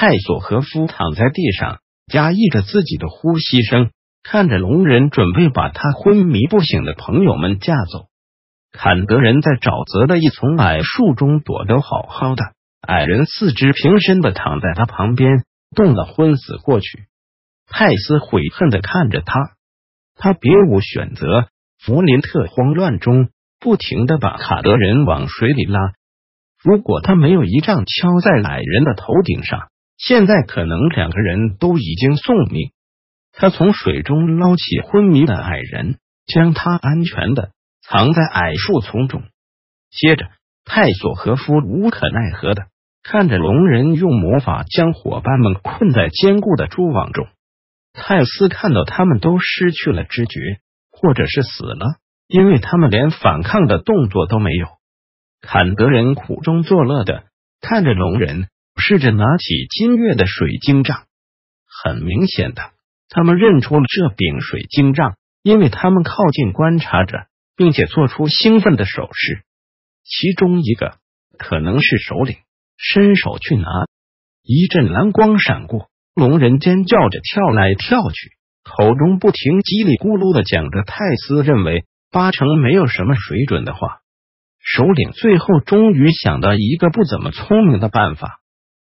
泰索和夫躺在地上，压抑着自己的呼吸声，看着龙人准备把他昏迷不醒的朋友们架走。坎德人在沼泽的一丛矮树中躲得好好的，矮人四肢平伸的躺在他旁边，冻得昏死过去。泰斯悔恨的看着他，他别无选择。弗林特慌乱中不停的把卡德人往水里拉，如果他没有一杖敲在矮人的头顶上。现在可能两个人都已经送命。他从水中捞起昏迷的矮人，将他安全的藏在矮树丛中。接着，泰索和夫无可奈何的看着龙人用魔法将伙伴们困在坚固的蛛网中。泰斯看到他们都失去了知觉，或者是死了，因为他们连反抗的动作都没有。坎德人苦中作乐的看着龙人。试着拿起金月的水晶杖，很明显的，他们认出了这柄水晶杖，因为他们靠近观察着，并且做出兴奋的手势。其中一个可能是首领，伸手去拿，一阵蓝光闪过，龙人尖叫着跳来跳去，口中不停叽里咕噜的讲着泰斯认为八成没有什么水准的话。首领最后终于想到一个不怎么聪明的办法。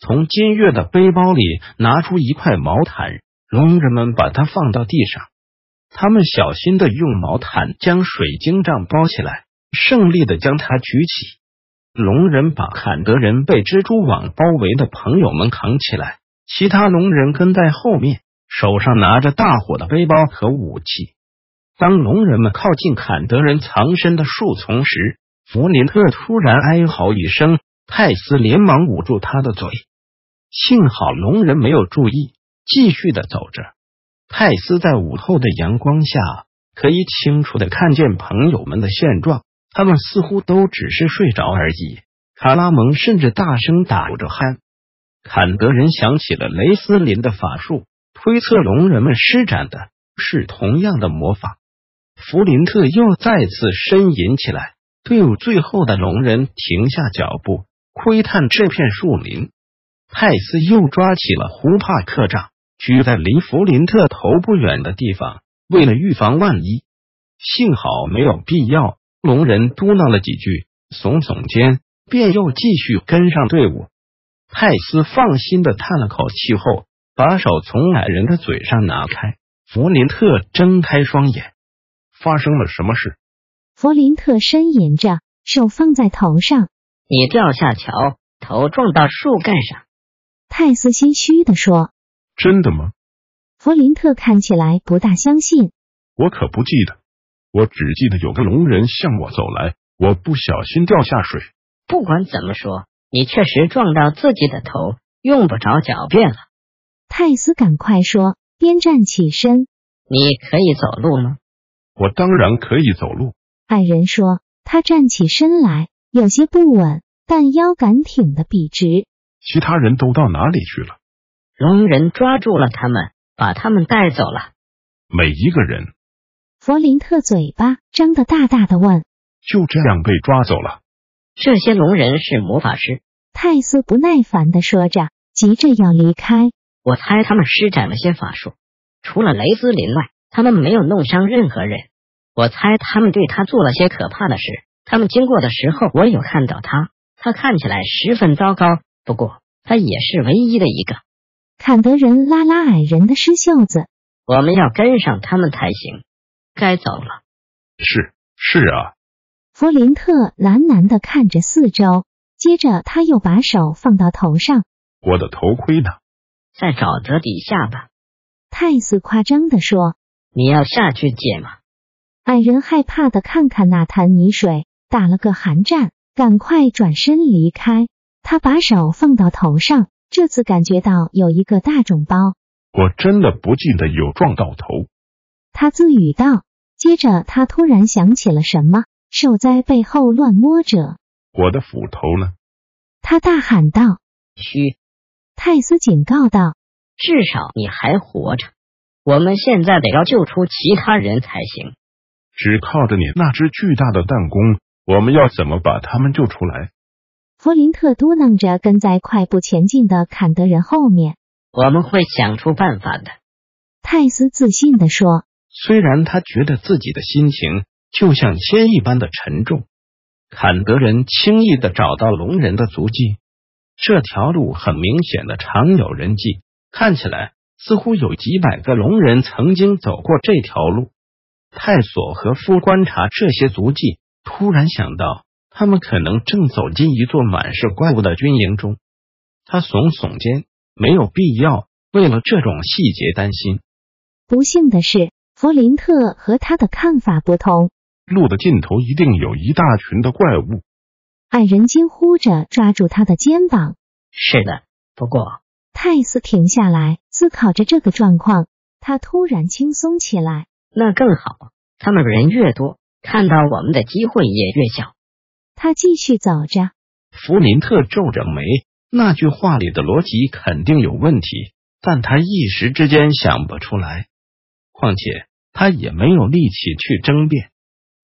从金月的背包里拿出一块毛毯，龙人们把它放到地上。他们小心的用毛毯将水晶杖包起来，胜利的将它举起。龙人把坎德人被蜘蛛网包围的朋友们扛起来，其他龙人跟在后面，手上拿着大火的背包和武器。当龙人们靠近坎德人藏身的树丛时，弗林特突然哀嚎一声，泰斯连忙捂住他的嘴。幸好龙人没有注意，继续的走着。泰斯在午后的阳光下可以清楚的看见朋友们的现状，他们似乎都只是睡着而已。卡拉蒙甚至大声打着鼾。坎德人想起了雷斯林的法术，推测龙人们施展的是同样的魔法。弗林特又再次呻吟起来。队伍最后的龙人停下脚步，窥探这片树林。泰斯又抓起了胡帕克杖，举在离弗林特头不远的地方。为了预防万一，幸好没有必要。龙人嘟囔了几句，耸耸肩，便又继续跟上队伍。泰斯放心的叹了口气后，把手从矮人的嘴上拿开。弗林特睁开双眼，发生了什么事？弗林特呻吟着，手放在头上。你掉下桥，头撞到树干上。泰斯心虚的说：“真的吗？”弗林特看起来不大相信。我可不记得，我只记得有个龙人向我走来，我不小心掉下水。不管怎么说，你确实撞到自己的头，用不着狡辩了。泰斯赶快说，边站起身：“你可以走路吗？”我当然可以走路。矮人说，他站起身来，有些不稳，但腰杆挺得笔直。其他人都到哪里去了？龙人抓住了他们，把他们带走了。每一个人。弗林特嘴巴张得大大的问：“就这样被抓走了？”这些龙人是魔法师。泰斯不耐烦的说着，急着要离开。我猜他们施展了些法术，除了雷斯林外，他们没有弄伤任何人。我猜他们对他做了些可怕的事。他们经过的时候，我有看到他，他看起来十分糟糕。不过，他也是唯一的一个。坎德人拉拉矮人的湿袖子，我们要跟上他们才行。该走了。是是啊。弗林特喃喃的看着四周，接着他又把手放到头上。我的头盔呢？在沼泽底下吧。泰斯夸张的说。你要下去捡吗？矮人害怕的看看那滩泥水，打了个寒战，赶快转身离开。他把手放到头上，这次感觉到有一个大肿包。我真的不记得有撞到头。他自语道。接着，他突然想起了什么，手在背后乱摸着。我的斧头呢？他大喊道。嘘！泰斯警告道。至少你还活着。我们现在得要救出其他人才行。只靠着你那只巨大的弹弓，我们要怎么把他们救出来？弗林特嘟囔着，跟在快步前进的坎德人后面。我们会想出办法的。泰斯自信地说。虽然他觉得自己的心情就像铅一般的沉重，坎德人轻易的找到龙人的足迹。这条路很明显的常有人迹，看起来似乎有几百个龙人曾经走过这条路。泰索和夫观察这些足迹，突然想到他们可能正走进一座满是怪物的军营中。他耸耸肩，没有必要为了这种细节担心。不幸的是。弗林特和他的看法不同。路的尽头一定有一大群的怪物。矮人惊呼着，抓住他的肩膀。是的，不过泰斯停下来思考着这个状况，他突然轻松起来。那更好，他们人越多，看到我们的机会也越小。他继续走着。弗林特皱着眉，那句话里的逻辑肯定有问题，但他一时之间想不出来。况且。他也没有力气去争辩。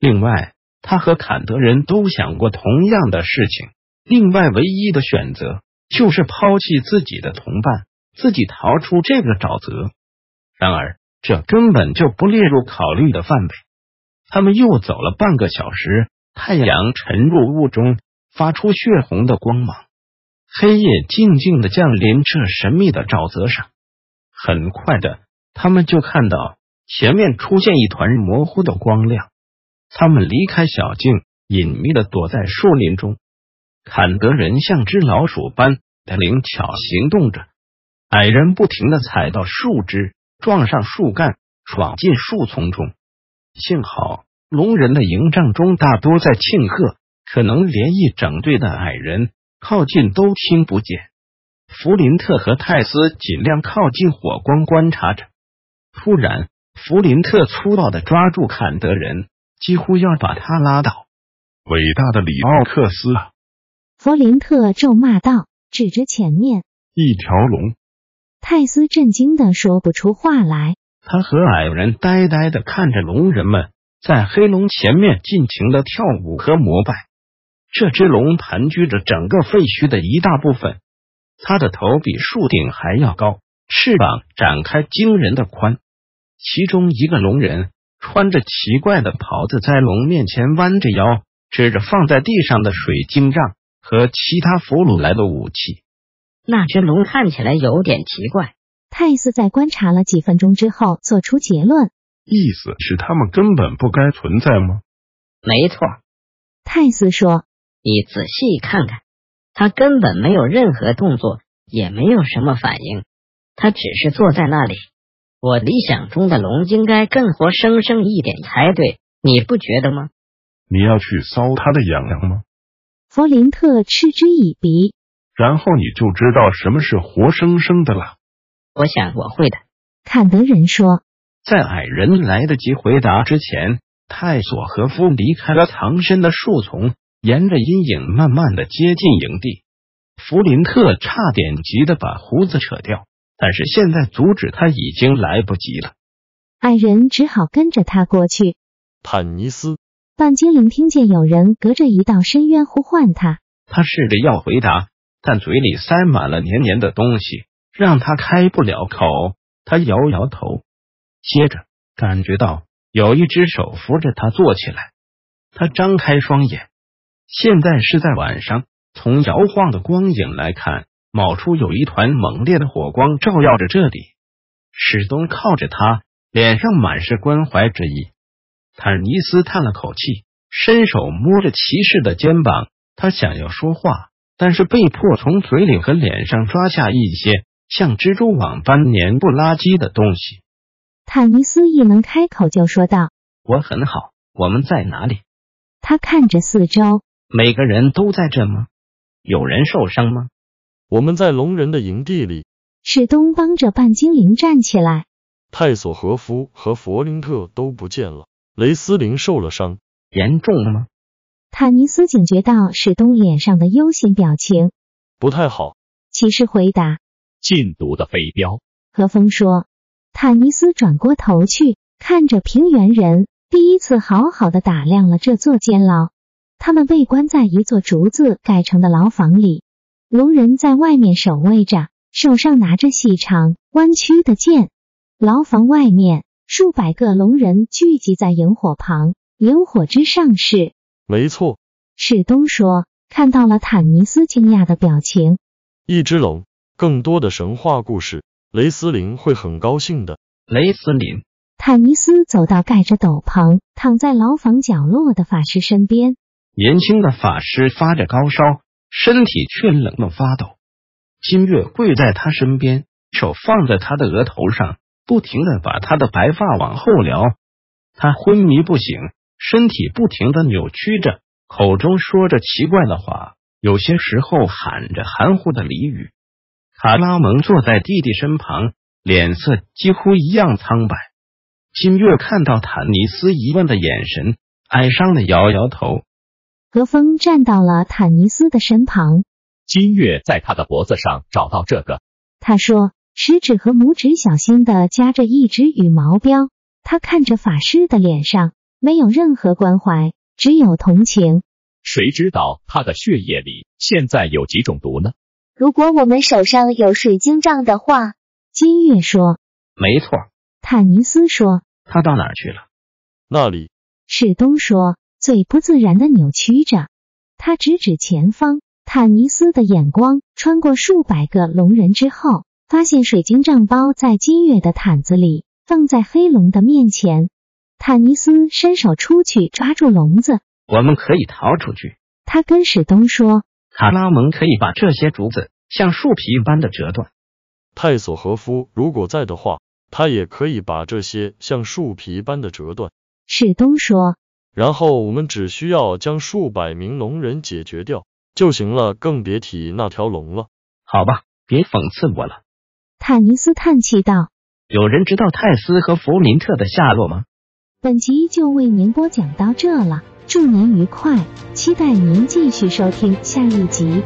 另外，他和坎德人都想过同样的事情。另外，唯一的选择就是抛弃自己的同伴，自己逃出这个沼泽。然而，这根本就不列入考虑的范围。他们又走了半个小时，太阳沉入雾中，发出血红的光芒。黑夜静静的降临这神秘的沼泽上。很快的，他们就看到。前面出现一团模糊的光亮，他们离开小径，隐秘的躲在树林中。坎德人像只老鼠般的灵巧行动着，矮人不停的踩到树枝，撞上树干，闯进树丛中。幸好龙人的营帐中大多在庆贺，可能连一整队的矮人靠近都听不见。弗林特和泰斯尽量靠近火光观察着，突然。弗林特粗暴的抓住坎德人，几乎要把他拉倒。伟大的里奥克斯！弗林特咒骂道，指着前面一条龙。泰斯震惊的说不出话来。他和矮人呆呆的看着龙人们在黑龙前面尽情的跳舞和膜拜。这只龙盘踞着整个废墟的一大部分，它的头比树顶还要高，翅膀展开惊人的宽。其中一个龙人穿着奇怪的袍子，在龙面前弯着腰，指着放在地上的水晶杖和其他俘虏来的武器。那只龙看起来有点奇怪。泰斯在观察了几分钟之后，做出结论：意思是他们根本不该存在吗？没错，泰斯说：“你仔细看看，他根本没有任何动作，也没有什么反应，他只是坐在那里。”我理想中的龙应该更活生生一点才对，你不觉得吗？你要去搔他的痒痒吗？弗林特嗤之以鼻。然后你就知道什么是活生生的了。我想我会的。坎德人说。在矮人来得及回答之前，泰索和夫离开了藏身的树丛，沿着阴影慢慢的接近营地。弗林特差点急得把胡子扯掉。但是现在阻止他已经来不及了，矮人只好跟着他过去。坦尼斯，半精灵听见有人隔着一道深渊呼唤他，他试着要回答，但嘴里塞满了黏黏的东西，让他开不了口。他摇摇头，接着感觉到有一只手扶着他坐起来。他张开双眼，现在是在晚上，从摇晃的光影来看。冒出有一团猛烈的火光，照耀着这里。史东靠着他，脸上满是关怀之意。坦尼斯叹了口气，伸手摸着骑士的肩膀。他想要说话，但是被迫从嘴里和脸上抓下一些像蜘蛛网般黏不拉几的东西。坦尼斯一门开口就说道：“我很好。我们在哪里？”他看着四周，每个人都在这吗？有人受伤吗？我们在龙人的营地里，史东帮着半精灵站起来。泰索和夫和弗林特都不见了，雷斯林受了伤，严重吗？坦尼斯警觉到史东脸上的忧心表情，不太好。骑士回答：“禁毒的飞镖。”何风说。坦尼斯转过头去，看着平原人，第一次好好的打量了这座监牢。他们被关在一座竹子盖成的牢房里，龙人在外面守卫着，手上拿着细长弯曲的剑。牢房外面，数百个龙人聚集在萤火旁，萤火之上是……没错，史东说，看到了坦尼斯惊讶的表情。一只龙，更多的神话故事。雷斯林会很高兴的。雷斯林，坦尼斯走到盖着斗篷、躺在牢房角落的法师身边。年轻的法师发着高烧，身体却冷得发抖。金月跪在他身边，手放在他的额头上，不停的把他的白发往后撩。他昏迷不醒，身体不停的扭曲着，口中说着奇怪的话，有些时候喊着含糊的俚语。卡拉蒙坐在弟弟身旁，脸色几乎一样苍白。金月看到坦尼斯疑问的眼神，哀伤的摇摇头。何峰站到了坦尼斯的身旁。金月在他的脖子上找到这个，他说，食指和拇指小心的夹着一只羽毛镖。他看着法师的脸上，没有任何关怀，只有同情。谁知道他的血液里现在有几种毒呢？如果我们手上有水晶杖的话，金月说：“没错。”坦尼斯说：“他到哪儿去了？”那里。史东说，嘴不自然的扭曲着。他指指前方。坦尼斯的眼光穿过数百个龙人之后，发现水晶杖包在金月的毯子里，放在黑龙的面前。坦尼斯伸手出去抓住笼子。我们可以逃出去。他跟史东说。卡拉蒙可以把这些竹子像树皮般的折断。泰索和夫如果在的话，他也可以把这些像树皮般的折断。史东说。然后我们只需要将数百名龙人解决掉就行了，更别提那条龙了。好吧，别讽刺我了。坦尼斯叹气道。有人知道泰斯和弗林特的下落吗？本集就为您播讲到这了。祝您愉快，期待您继续收听下一集。